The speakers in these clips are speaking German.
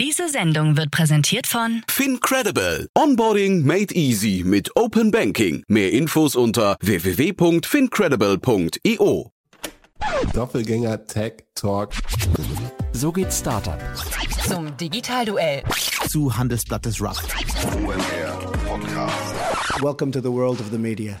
Diese Sendung wird präsentiert von FinCredible. Onboarding made easy mit Open Banking. Mehr Infos unter www.fincredible.io. Doppelgänger Tech Talk. So geht Startup. zum Digitalduell. Zu Handelsblatt des Rough. Welcome to the world of the media.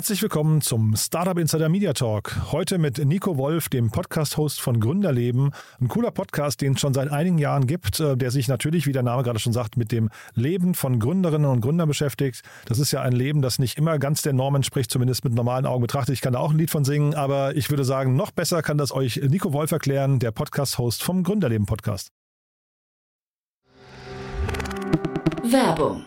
Herzlich willkommen zum Startup Insider Media Talk. Heute mit Nico Wolf, dem Podcast-Host von Gründerleben. Ein cooler Podcast, den es schon seit einigen Jahren gibt, äh, der sich natürlich, wie der Name gerade schon sagt, mit dem Leben von Gründerinnen und Gründern beschäftigt. Das ist ja ein Leben, das nicht immer ganz der Norm entspricht, zumindest mit normalen Augen betrachtet. Ich kann da auch ein Lied von singen, aber ich würde sagen, noch besser kann das euch Nico Wolf erklären, der Podcast-Host vom Gründerleben Podcast. Werbung.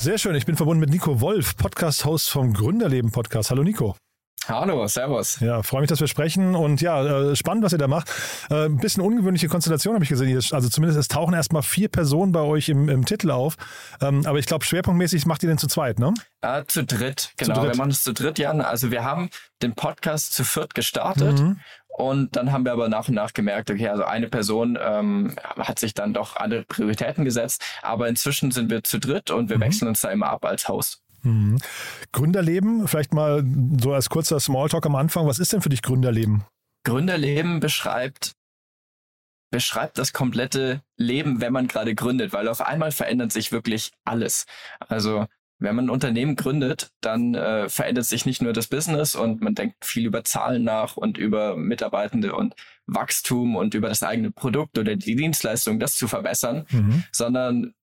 Sehr schön, ich bin verbunden mit Nico Wolf, Podcast-Host vom Gründerleben Podcast. Hallo Nico. Hallo, servus. Ja, freue mich, dass wir sprechen und ja, äh, spannend, was ihr da macht. Äh, ein bisschen ungewöhnliche Konstellation habe ich gesehen. Also zumindest es tauchen erstmal vier Personen bei euch im, im Titel auf. Ähm, aber ich glaube, schwerpunktmäßig macht ihr den zu zweit, ne? Äh, zu dritt, genau. dritt. Wir machen es zu dritt, Jan. Also wir haben den Podcast zu viert gestartet. Mhm. Und dann haben wir aber nach und nach gemerkt, okay, also eine Person ähm, hat sich dann doch andere Prioritäten gesetzt. Aber inzwischen sind wir zu dritt und wir Mhm. wechseln uns da immer ab als Host. Mhm. Gründerleben, vielleicht mal so als kurzer Smalltalk am Anfang. Was ist denn für dich Gründerleben? Gründerleben beschreibt beschreibt das komplette Leben, wenn man gerade gründet, weil auf einmal verändert sich wirklich alles. Also wenn man ein Unternehmen gründet, dann äh, verändert sich nicht nur das Business und man denkt viel über Zahlen nach und über Mitarbeitende und Wachstum und über das eigene Produkt oder die Dienstleistung, das zu verbessern, Mhm. sondern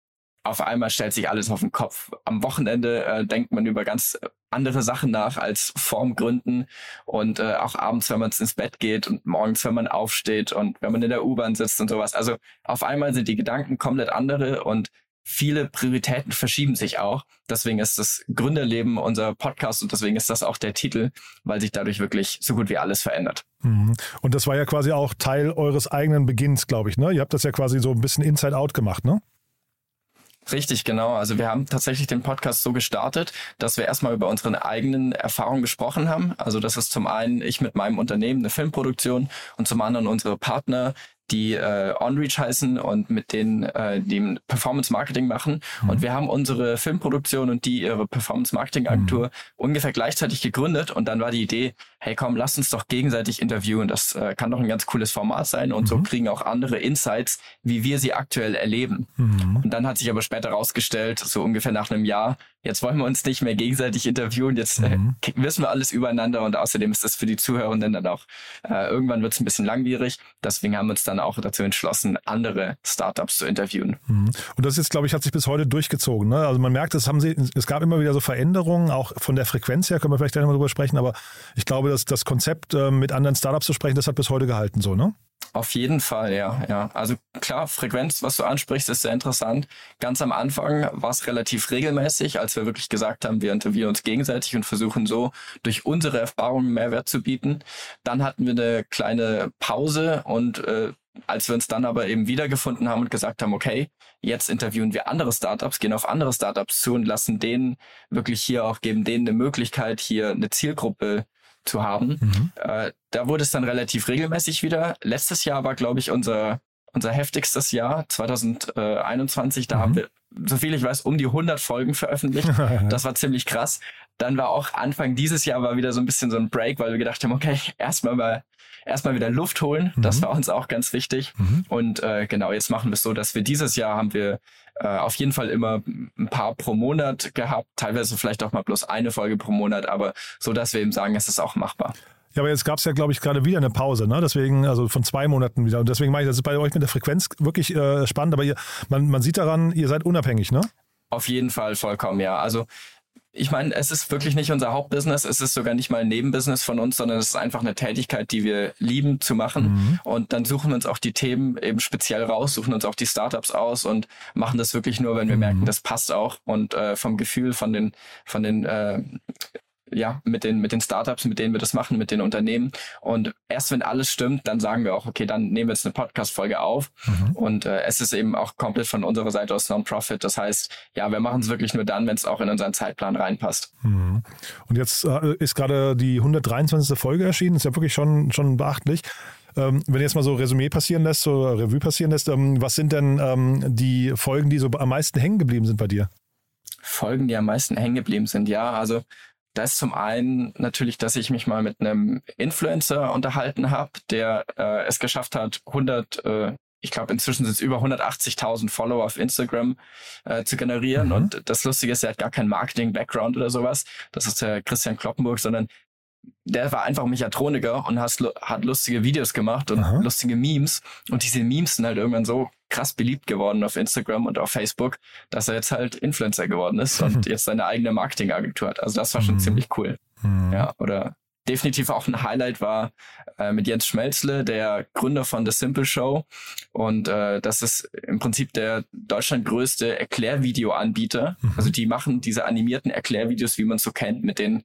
auf einmal stellt sich alles auf den Kopf. Am Wochenende äh, denkt man über ganz andere Sachen nach als vorm Gründen und äh, auch abends, wenn man ins Bett geht und morgens, wenn man aufsteht und wenn man in der U-Bahn sitzt und sowas. Also auf einmal sind die Gedanken komplett andere und viele Prioritäten verschieben sich auch. Deswegen ist das Gründerleben unser Podcast und deswegen ist das auch der Titel, weil sich dadurch wirklich so gut wie alles verändert. Mhm. Und das war ja quasi auch Teil eures eigenen Beginns, glaube ich. Ne? Ihr habt das ja quasi so ein bisschen Inside-Out gemacht, ne? Richtig, genau. Also wir haben tatsächlich den Podcast so gestartet, dass wir erstmal über unsere eigenen Erfahrungen gesprochen haben. Also das ist zum einen ich mit meinem Unternehmen eine Filmproduktion und zum anderen unsere Partner, die äh, OnReach heißen und mit denen äh, die Performance Marketing machen. Und wir haben unsere Filmproduktion und die ihre Performance Marketing Agentur ungefähr gleichzeitig gegründet. Und dann war die Idee, hey komm, lass uns doch gegenseitig interviewen. Das äh, kann doch ein ganz cooles Format sein. Und so kriegen auch andere Insights, wie wir sie aktuell erleben. Mhm. Und dann hat sich aber später rausgestellt, so ungefähr nach einem Jahr, jetzt wollen wir uns nicht mehr gegenseitig interviewen, jetzt äh, Mhm. wissen wir alles übereinander und außerdem ist das für die Zuhörenden dann auch, äh, irgendwann wird es ein bisschen langwierig. Deswegen haben wir uns dann auch dazu entschlossen, andere Startups zu interviewen. Mhm. Und das ist, glaube ich, hat sich bis heute durchgezogen. Ne? Also man merkt, es haben sie, es gab immer wieder so Veränderungen, auch von der Frequenz her, können wir vielleicht gleich mal drüber sprechen, aber ich glaube, dass das Konzept, äh, mit anderen Startups zu sprechen, das hat bis heute gehalten, so, ne? Auf jeden Fall, ja, ja. Also klar, Frequenz, was du ansprichst, ist sehr interessant. Ganz am Anfang war es relativ regelmäßig, als wir wirklich gesagt haben, wir interviewen uns gegenseitig und versuchen so durch unsere Erfahrungen Mehrwert zu bieten. Dann hatten wir eine kleine Pause und äh, als wir uns dann aber eben wiedergefunden haben und gesagt haben, okay, jetzt interviewen wir andere Startups, gehen auf andere Startups zu und lassen denen wirklich hier auch, geben denen eine Möglichkeit, hier eine Zielgruppe zu haben. Mhm. Äh, da wurde es dann relativ regelmäßig wieder. Letztes Jahr war, glaube ich, unser, unser heftigstes Jahr, 2021. Da Mhm. haben wir, soviel ich weiß, um die 100 Folgen veröffentlicht. Das war ziemlich krass. Dann war auch Anfang dieses Jahr war wieder so ein bisschen so ein Break, weil wir gedacht haben, okay, erstmal mal erstmal wieder Luft holen. Mhm. Das war uns auch ganz wichtig. Mhm. Und äh, genau, jetzt machen wir es so, dass wir dieses Jahr haben wir äh, auf jeden Fall immer ein paar pro Monat gehabt, teilweise vielleicht auch mal bloß eine Folge pro Monat, aber so, dass wir eben sagen, es ist auch machbar. Ja, aber jetzt gab es ja, glaube ich, gerade wieder eine Pause, ne? Deswegen, also von zwei Monaten wieder. Und deswegen meine ich, das ist bei euch mit der Frequenz wirklich äh, spannend, aber ihr, man, man sieht daran, ihr seid unabhängig, ne? Auf jeden Fall vollkommen, ja. Also ich meine, es ist wirklich nicht unser Hauptbusiness, es ist sogar nicht mal ein Nebenbusiness von uns, sondern es ist einfach eine Tätigkeit, die wir lieben zu machen. Mhm. Und dann suchen wir uns auch die Themen eben speziell raus, suchen uns auch die Startups aus und machen das wirklich nur, wenn wir mhm. merken, das passt auch. Und äh, vom Gefühl von den, von den äh, ja, mit den, mit den Startups, mit denen wir das machen, mit den Unternehmen. Und erst wenn alles stimmt, dann sagen wir auch, okay, dann nehmen wir jetzt eine Podcast-Folge auf. Mhm. Und äh, es ist eben auch komplett von unserer Seite aus Non-Profit. Das heißt, ja, wir machen es wirklich nur dann, wenn es auch in unseren Zeitplan reinpasst. Mhm. Und jetzt äh, ist gerade die 123. Folge erschienen. Ist ja wirklich schon, schon beachtlich. Ähm, wenn jetzt mal so Resümee passieren lässt, so Revue passieren lässt, ähm, was sind denn ähm, die Folgen, die so am meisten hängen geblieben sind bei dir? Folgen, die am meisten hängen geblieben sind, ja. Also da ist zum einen natürlich, dass ich mich mal mit einem Influencer unterhalten habe, der äh, es geschafft hat, 100, äh, ich glaube inzwischen sind es über 180.000 Follower auf Instagram äh, zu generieren. Mhm. Und das Lustige ist, er hat gar keinen Marketing-Background oder sowas. Das ist der Christian Kloppenburg, sondern der war einfach Mechatroniker und hat, hat lustige Videos gemacht und Aha. lustige Memes. Und diese Memes sind halt irgendwann so krass beliebt geworden auf Instagram und auf Facebook, dass er jetzt halt Influencer geworden ist und jetzt seine eigene Marketingagentur hat. Also das war schon mhm. ziemlich cool. Mhm. Ja, oder definitiv auch ein Highlight war äh, mit Jens Schmelzle, der Gründer von The Simple Show. Und äh, das ist im Prinzip der Deutschland größte Erklärvideo-Anbieter. Mhm. Also die machen diese animierten Erklärvideos, wie man es so kennt, mit den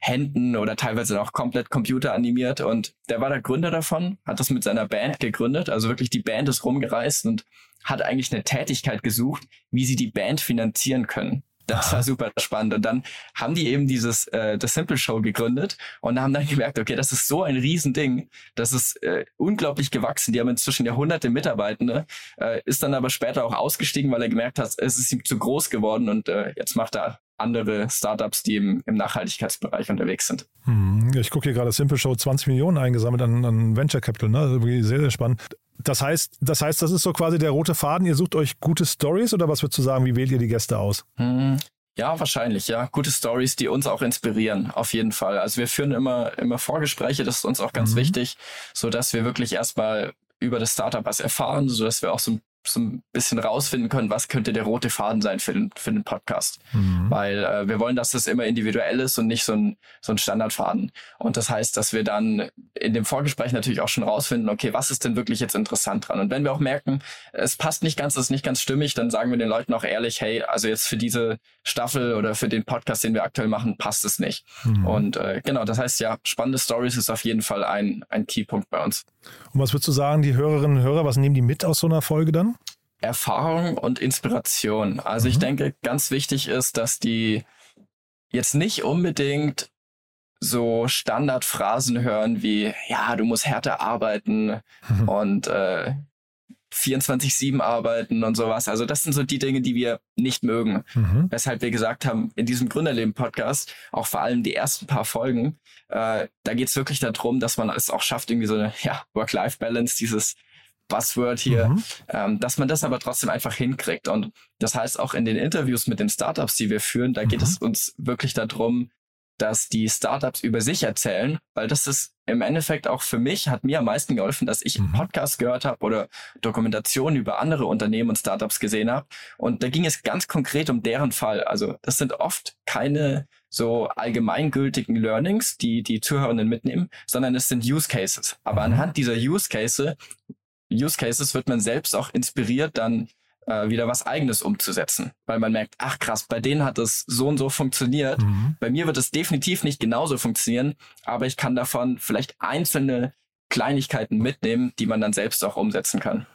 Händen oder teilweise auch komplett computeranimiert. Und der war der Gründer davon, hat das mit seiner Band gegründet. Also wirklich die Band ist rumgereist und hat eigentlich eine Tätigkeit gesucht, wie sie die Band finanzieren können. Das war super spannend. Und dann haben die eben dieses äh, The Simple Show gegründet und haben dann gemerkt, okay, das ist so ein Riesending, das ist äh, unglaublich gewachsen. Die haben inzwischen ja hunderte Mitarbeitende, äh, ist dann aber später auch ausgestiegen, weil er gemerkt hat, es ist ihm zu groß geworden und äh, jetzt macht er andere Startups, die im, im Nachhaltigkeitsbereich unterwegs sind. Hm, ich gucke hier gerade Simple Show 20 Millionen eingesammelt an, an Venture Capital, ne? Also sehr, sehr spannend. Das heißt, das heißt, das ist so quasi der rote Faden. Ihr sucht euch gute Stories oder was würdest du sagen? Wie wählt ihr die Gäste aus? Hm, ja, wahrscheinlich, ja. Gute Stories, die uns auch inspirieren, auf jeden Fall. Also wir führen immer, immer Vorgespräche, das ist uns auch ganz mhm. wichtig, so dass wir wirklich erstmal über das Startup was erfahren, so dass wir auch so ein so ein bisschen rausfinden können, was könnte der rote Faden sein für den, für den Podcast. Mhm. Weil äh, wir wollen, dass das immer individuell ist und nicht so ein, so ein Standardfaden. Und das heißt, dass wir dann in dem Vorgespräch natürlich auch schon rausfinden, okay, was ist denn wirklich jetzt interessant dran? Und wenn wir auch merken, es passt nicht ganz, es ist nicht ganz stimmig, dann sagen wir den Leuten auch ehrlich, hey, also jetzt für diese Staffel oder für den Podcast, den wir aktuell machen, passt es nicht. Mhm. Und äh, genau, das heißt ja, spannende Stories ist auf jeden Fall ein, ein Keypunkt bei uns. Und was würdest du sagen, die Hörerinnen und Hörer, was nehmen die mit aus so einer Folge dann? Erfahrung und Inspiration. Also mhm. ich denke, ganz wichtig ist, dass die jetzt nicht unbedingt so Standardphrasen hören wie, ja, du musst härter arbeiten mhm. und äh, 24-7 arbeiten und sowas. Also das sind so die Dinge, die wir nicht mögen. Mhm. Weshalb wir gesagt haben, in diesem Gründerleben-Podcast, auch vor allem die ersten paar Folgen, äh, da geht es wirklich darum, dass man es auch schafft, irgendwie so eine ja, Work-Life-Balance, dieses Buzzword hier, mhm. ähm, dass man das aber trotzdem einfach hinkriegt. Und das heißt auch in den Interviews mit den Startups, die wir führen, da geht mhm. es uns wirklich darum, dass die Startups über sich erzählen, weil das ist im Endeffekt auch für mich, hat mir am meisten geholfen, dass ich mhm. Podcasts gehört habe oder Dokumentationen über andere Unternehmen und Startups gesehen habe. Und da ging es ganz konkret um deren Fall. Also das sind oft keine so allgemeingültigen Learnings, die die Zuhörenden mitnehmen, sondern es sind Use Cases. Aber mhm. anhand dieser Use Cases Use Cases wird man selbst auch inspiriert, dann äh, wieder was eigenes umzusetzen, weil man merkt, ach krass, bei denen hat es so und so funktioniert. Mhm. Bei mir wird es definitiv nicht genauso funktionieren, aber ich kann davon vielleicht einzelne Kleinigkeiten mitnehmen, die man dann selbst auch umsetzen kann.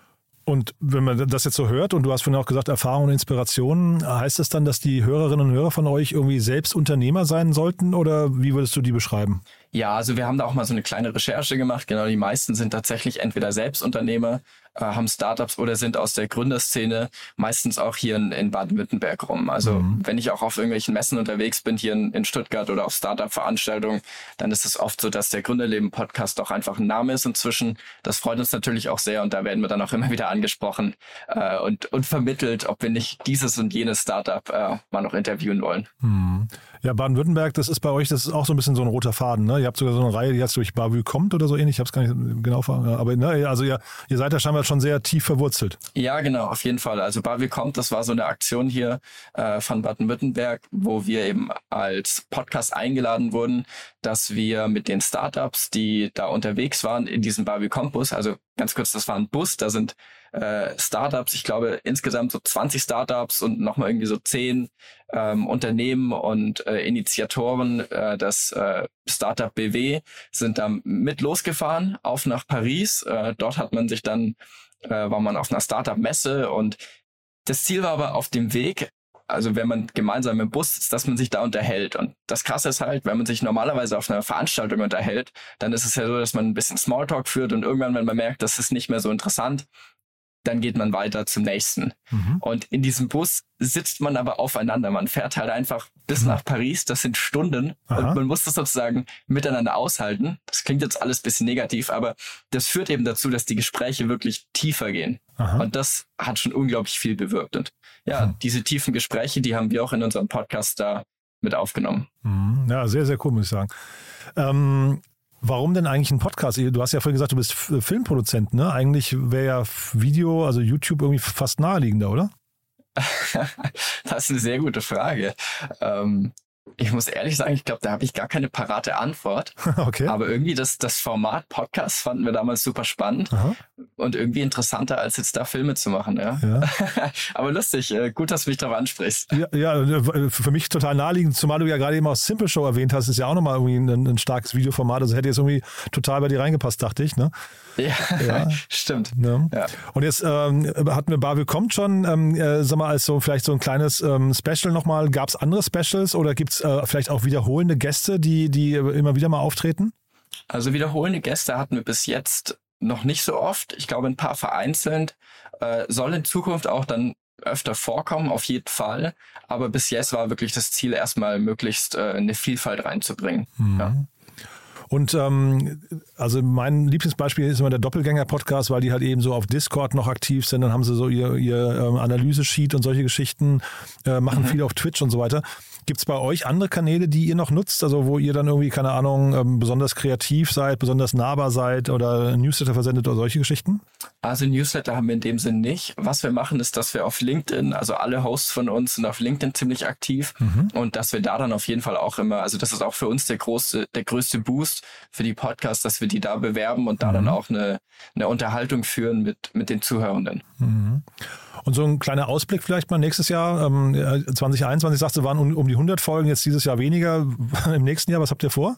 Und wenn man das jetzt so hört, und du hast vorhin auch gesagt, Erfahrung und Inspiration, heißt das dann, dass die Hörerinnen und Hörer von euch irgendwie selbst Unternehmer sein sollten oder wie würdest du die beschreiben? Ja, also wir haben da auch mal so eine kleine Recherche gemacht. Genau, die meisten sind tatsächlich entweder Selbstunternehmer, äh, haben Startups oder sind aus der Gründerszene, meistens auch hier in, in Baden-Württemberg rum. Also mhm. wenn ich auch auf irgendwelchen Messen unterwegs bin, hier in, in Stuttgart oder auf Startup-Veranstaltungen, dann ist es oft so, dass der Gründerleben-Podcast auch einfach ein Name ist inzwischen. Das freut uns natürlich auch sehr und da werden wir dann auch immer wieder angesprochen äh, und, und vermittelt, ob wir nicht dieses und jenes Startup äh, mal noch interviewen wollen. Mhm. Ja, Baden-Württemberg, das ist bei euch, das ist auch so ein bisschen so ein roter Faden. Ne? Ihr habt sogar so eine Reihe, die jetzt durch Bavü kommt oder so ähnlich. Ich habe es gar nicht genau aber ne, also ihr, ihr seid ja scheinbar schon sehr tief verwurzelt. Ja, genau, auf jeden Fall. Also Bavü kommt, das war so eine Aktion hier äh, von Baden-Württemberg, wo wir eben als Podcast eingeladen wurden, dass wir mit den Startups, die da unterwegs waren in diesem Bavü Campus, also ganz kurz, das war ein Bus, da sind äh, Startups, ich glaube insgesamt so 20 Startups und nochmal irgendwie so 10 ähm, Unternehmen und äh, Initiatoren äh, das äh, Startup BW sind da mit losgefahren auf nach Paris. Äh, dort hat man sich dann, äh, war man auf einer Startup-Messe und das Ziel war aber auf dem Weg, also wenn man gemeinsam im Bus ist, dass man sich da unterhält. Und das Krasse ist halt, wenn man sich normalerweise auf einer Veranstaltung unterhält, dann ist es ja so, dass man ein bisschen Smalltalk führt und irgendwann, wenn man merkt, das ist nicht mehr so interessant, dann geht man weiter zum nächsten. Mhm. Und in diesem Bus sitzt man aber aufeinander. Man fährt halt einfach bis mhm. nach Paris. Das sind Stunden Aha. und man muss das sozusagen miteinander aushalten. Das klingt jetzt alles bisschen negativ, aber das führt eben dazu, dass die Gespräche wirklich tiefer gehen. Aha. Und das hat schon unglaublich viel bewirkt. Und ja, mhm. diese tiefen Gespräche, die haben wir auch in unserem Podcast da mit aufgenommen. Mhm. Ja, sehr, sehr cool, muss ich sagen. Ähm, Warum denn eigentlich ein Podcast? Du hast ja vorhin gesagt, du bist Filmproduzent, ne? Eigentlich wäre ja Video, also YouTube irgendwie fast naheliegender, oder? das ist eine sehr gute Frage. Ähm, ich muss ehrlich sagen, ich glaube, da habe ich gar keine parate Antwort. Okay. Aber irgendwie das, das Format Podcast fanden wir damals super spannend Aha. und irgendwie interessanter, als jetzt da Filme zu machen. Ja. ja. Aber lustig, äh, gut, dass du mich darauf ansprichst. Ja, ja, äh, für mich total naheliegend, zumal du ja gerade eben auch Simple Show erwähnt hast, ist ja auch nochmal irgendwie ein, ein starkes Videoformat. Also hätte jetzt irgendwie total bei dir reingepasst, dachte ich. Ne? Ja, ja. stimmt. Ne? Ja. Und jetzt ähm, hatten wir Babel kommt schon, ähm, äh, sag mal, als so vielleicht so ein kleines ähm, Special nochmal. Gab es andere Specials oder gibt es äh, vielleicht auch wiederholende Gäste, die, die immer wieder mal auftreten? Also wiederholende Gäste hatten wir bis jetzt noch nicht so oft. Ich glaube, ein paar vereinzelt. Äh, soll in Zukunft auch dann öfter vorkommen, auf jeden Fall. Aber bis jetzt war wirklich das Ziel, erstmal möglichst äh, eine Vielfalt reinzubringen. Mhm. Ja. Und ähm, also mein Lieblingsbeispiel ist immer der Doppelgänger-Podcast, weil die halt eben so auf Discord noch aktiv sind. Dann haben sie so ihr, ihr ähm, Analyse-Sheet und solche Geschichten, äh, machen mhm. viel auf Twitch und so weiter. Gibt es bei euch andere Kanäle, die ihr noch nutzt, also wo ihr dann irgendwie, keine Ahnung, ähm, besonders kreativ seid, besonders nahbar seid oder Newsletter versendet oder solche Geschichten? Also Newsletter haben wir in dem Sinn nicht. Was wir machen, ist, dass wir auf LinkedIn, also alle Hosts von uns sind auf LinkedIn ziemlich aktiv mhm. und dass wir da dann auf jeden Fall auch immer, also das ist auch für uns der große, der größte Boost für die Podcasts, dass wir die da bewerben und da mhm. dann auch eine, eine Unterhaltung führen mit, mit den Zuhörenden. Mhm. Und so ein kleiner Ausblick vielleicht mal nächstes Jahr, ähm, 2021 sagst du, waren um, um die 100 Folgen, jetzt dieses Jahr weniger. Im nächsten Jahr, was habt ihr vor?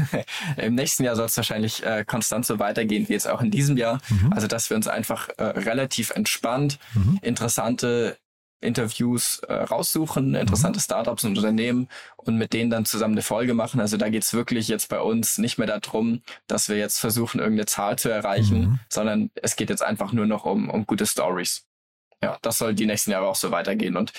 Im nächsten Jahr soll es wahrscheinlich äh, konstant so weitergehen wie jetzt auch in diesem Jahr. Mhm. Also dass wir uns einfach äh, relativ entspannt mhm. interessante Interviews äh, raussuchen, interessante mhm. Startups und Unternehmen und mit denen dann zusammen eine Folge machen. Also da geht's wirklich jetzt bei uns nicht mehr darum, dass wir jetzt versuchen, irgendeine Zahl zu erreichen, mhm. sondern es geht jetzt einfach nur noch um, um gute Stories ja, das soll die nächsten Jahre auch so weitergehen. Und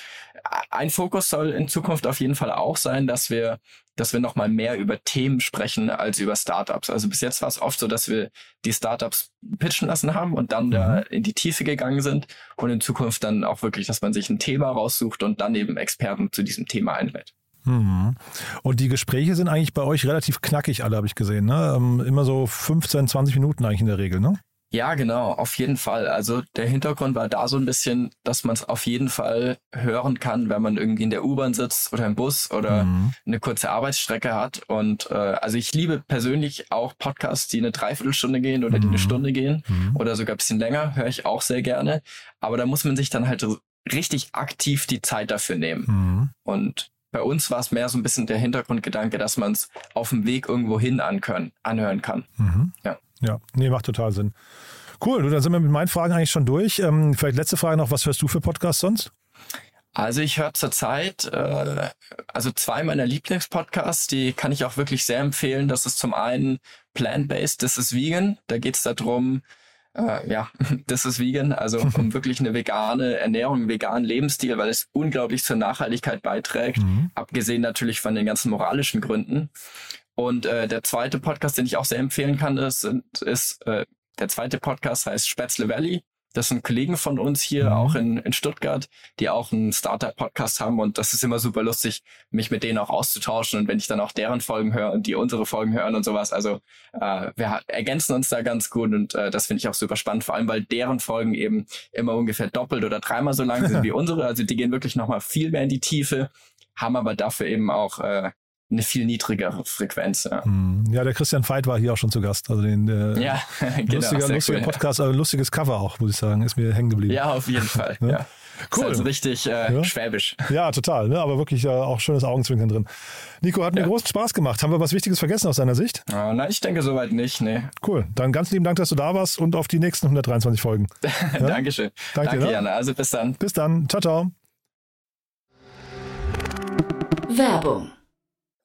ein Fokus soll in Zukunft auf jeden Fall auch sein, dass wir, dass wir nochmal mehr über Themen sprechen als über Startups. Also bis jetzt war es oft so, dass wir die Startups pitchen lassen haben und dann mhm. da in die Tiefe gegangen sind. Und in Zukunft dann auch wirklich, dass man sich ein Thema raussucht und dann eben Experten zu diesem Thema einlädt. Mhm. Und die Gespräche sind eigentlich bei euch relativ knackig, alle habe ich gesehen. Ne? Ähm, immer so 15, 20 Minuten eigentlich in der Regel, ne? Ja, genau, auf jeden Fall. Also der Hintergrund war da so ein bisschen, dass man es auf jeden Fall hören kann, wenn man irgendwie in der U-Bahn sitzt oder im Bus oder mhm. eine kurze Arbeitsstrecke hat. Und äh, also ich liebe persönlich auch Podcasts, die eine Dreiviertelstunde gehen oder die eine mhm. Stunde gehen mhm. oder sogar ein bisschen länger, höre ich auch sehr gerne. Aber da muss man sich dann halt richtig aktiv die Zeit dafür nehmen. Mhm. Und bei uns war es mehr so ein bisschen der Hintergrundgedanke, dass man es auf dem Weg irgendwo hin anhören, anhören kann. Mhm. Ja. Ja, nee, macht total Sinn. Cool, du, dann sind wir mit meinen Fragen eigentlich schon durch. Ähm, vielleicht letzte Frage noch, was hörst du für Podcasts sonst? Also ich höre zurzeit, äh, also zwei meiner Lieblingspodcasts, die kann ich auch wirklich sehr empfehlen. Das ist zum einen Plant-Based, das ist Vegan. Da geht es darum, äh, ja, das ist vegan, also um wirklich eine vegane Ernährung, einen veganen Lebensstil, weil es unglaublich zur Nachhaltigkeit beiträgt, mhm. abgesehen natürlich von den ganzen moralischen Gründen. Und äh, der zweite Podcast, den ich auch sehr empfehlen kann, ist, ist äh, der zweite Podcast heißt Spätzle Valley. Das sind Kollegen von uns hier mhm. auch in, in Stuttgart, die auch einen Startup-Podcast haben und das ist immer super lustig, mich mit denen auch auszutauschen und wenn ich dann auch deren Folgen höre und die unsere Folgen hören und sowas, also äh, wir ergänzen uns da ganz gut und äh, das finde ich auch super spannend, vor allem weil deren Folgen eben immer ungefähr doppelt oder dreimal so lang sind wie unsere, also die gehen wirklich nochmal viel mehr in die Tiefe, haben aber dafür eben auch äh, eine viel niedrigere Frequenz. Ja. Hm. ja, der Christian Veit war hier auch schon zu Gast. Also den äh, ja, genau, lustiger, lustiger cool, Podcast, also ein lustiges Cover auch, muss ich sagen, ist mir hängen geblieben. Ja, auf jeden Fall. ja. ja. Cool. Ist also richtig äh, ja. schwäbisch. Ja, total. Ne? Aber wirklich äh, auch schönes Augenzwinkern drin. Nico, hat mir großen Spaß gemacht. Haben wir was Wichtiges vergessen aus deiner Sicht? Oh, nein, ich denke soweit nicht. Nee. Cool. Dann ganz lieben Dank, dass du da warst und auf die nächsten 123 Folgen. Dankeschön. Danke, Danke Jana. Also bis dann. Bis dann. Ciao, ciao. Werbung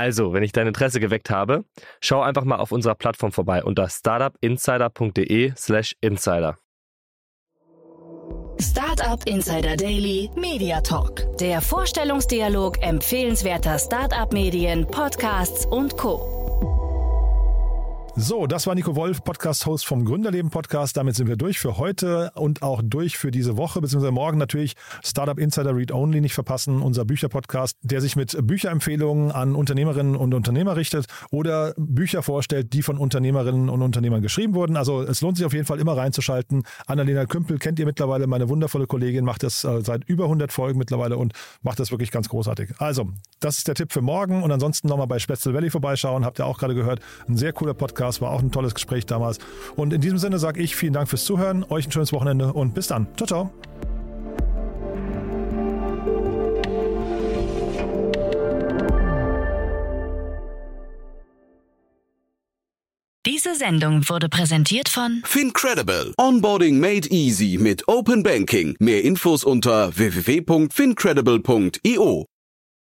Also, wenn ich dein Interesse geweckt habe, schau einfach mal auf unserer Plattform vorbei unter startupinsider.de/slash insider. Startup Insider Daily Media Talk. Der Vorstellungsdialog empfehlenswerter Startup-Medien, Podcasts und Co. So, das war Nico Wolf, Podcast-Host vom Gründerleben Podcast. Damit sind wir durch für heute und auch durch für diese Woche, beziehungsweise morgen natürlich Startup Insider Read Only nicht verpassen, unser Bücherpodcast, der sich mit Bücherempfehlungen an Unternehmerinnen und Unternehmer richtet oder Bücher vorstellt, die von Unternehmerinnen und Unternehmern geschrieben wurden. Also es lohnt sich auf jeden Fall immer reinzuschalten. Annalena Kümpel kennt ihr mittlerweile, meine wundervolle Kollegin, macht das äh, seit über 100 Folgen mittlerweile und macht das wirklich ganz großartig. Also, das ist der Tipp für morgen und ansonsten nochmal bei Spätzle Valley vorbeischauen, habt ihr auch gerade gehört. Ein sehr cooler Podcast Podcast. War auch ein tolles Gespräch damals. Und in diesem Sinne sage ich vielen Dank fürs Zuhören, euch ein schönes Wochenende und bis dann. Ciao, ciao. Diese Sendung wurde präsentiert von Fincredible. Onboarding made easy mit Open Banking. Mehr Infos unter www.fincredible.io.